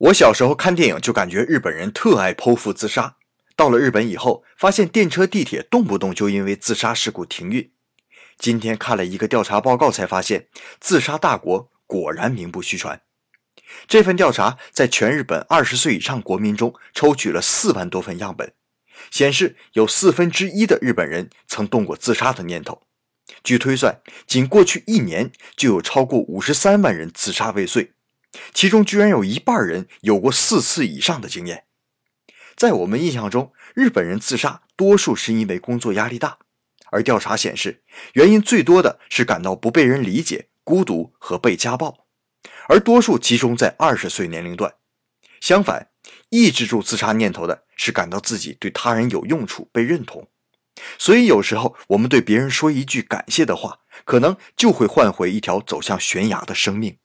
我小时候看电影就感觉日本人特爱剖腹自杀，到了日本以后，发现电车、地铁动不动就因为自杀事故停运。今天看了一个调查报告，才发现自杀大国果然名不虚传。这份调查在全日本二十岁以上国民中抽取了四万多份样本，显示有四分之一的日本人曾动过自杀的念头。据推算，仅过去一年就有超过五十三万人自杀未遂。其中居然有一半人有过四次以上的经验。在我们印象中，日本人自杀多数是因为工作压力大，而调查显示，原因最多的是感到不被人理解、孤独和被家暴，而多数集中在二十岁年龄段。相反，抑制住自杀念头的是感到自己对他人有用处、被认同。所以有时候我们对别人说一句感谢的话，可能就会换回一条走向悬崖的生命。